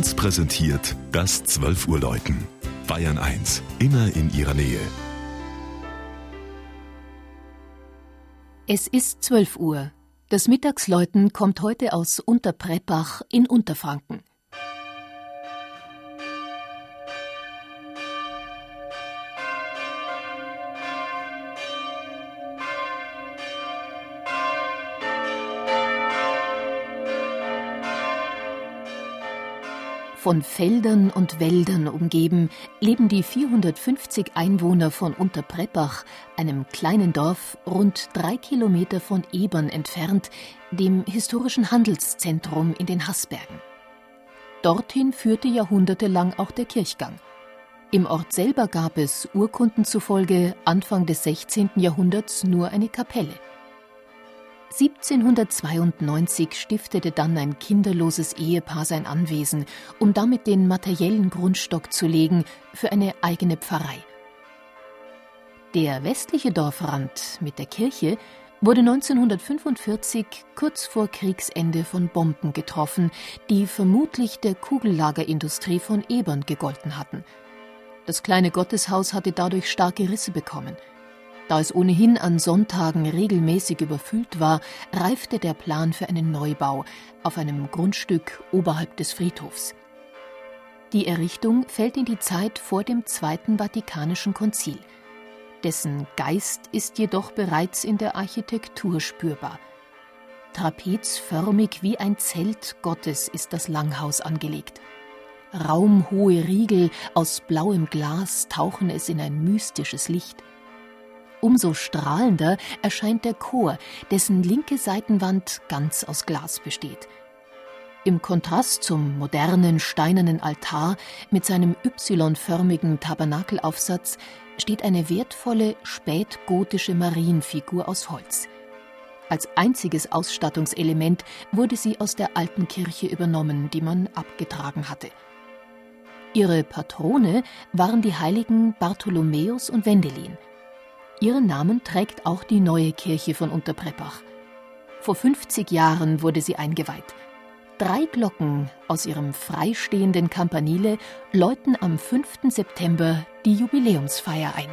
1 präsentiert das 12 Uhr Läuten. Bayern 1, immer in ihrer Nähe. Es ist 12 Uhr. Das Mittagsläuten kommt heute aus Unterpreppach in Unterfranken. Von Feldern und Wäldern umgeben leben die 450 Einwohner von Unterpreppach, einem kleinen Dorf rund drei Kilometer von Ebern entfernt, dem historischen Handelszentrum in den Haßbergen. Dorthin führte jahrhundertelang auch der Kirchgang. Im Ort selber gab es Urkunden zufolge Anfang des 16. Jahrhunderts nur eine Kapelle. 1792 stiftete dann ein kinderloses Ehepaar sein Anwesen, um damit den materiellen Grundstock zu legen für eine eigene Pfarrei. Der westliche Dorfrand mit der Kirche wurde 1945 kurz vor Kriegsende von Bomben getroffen, die vermutlich der Kugellagerindustrie von Ebern gegolten hatten. Das kleine Gotteshaus hatte dadurch starke Risse bekommen – da es ohnehin an Sonntagen regelmäßig überfüllt war, reifte der Plan für einen Neubau auf einem Grundstück oberhalb des Friedhofs. Die Errichtung fällt in die Zeit vor dem Zweiten Vatikanischen Konzil. Dessen Geist ist jedoch bereits in der Architektur spürbar. Trapezförmig wie ein Zelt Gottes ist das Langhaus angelegt. Raumhohe Riegel aus blauem Glas tauchen es in ein mystisches Licht. Umso strahlender erscheint der Chor, dessen linke Seitenwand ganz aus Glas besteht. Im Kontrast zum modernen steinernen Altar mit seinem Y-förmigen Tabernakelaufsatz steht eine wertvolle spätgotische Marienfigur aus Holz. Als einziges Ausstattungselement wurde sie aus der alten Kirche übernommen, die man abgetragen hatte. Ihre Patrone waren die Heiligen Bartholomäus und Wendelin – Ihren Namen trägt auch die neue Kirche von Unterpreppach. Vor 50 Jahren wurde sie eingeweiht. Drei Glocken aus ihrem freistehenden Campanile läuten am 5. September die Jubiläumsfeier ein.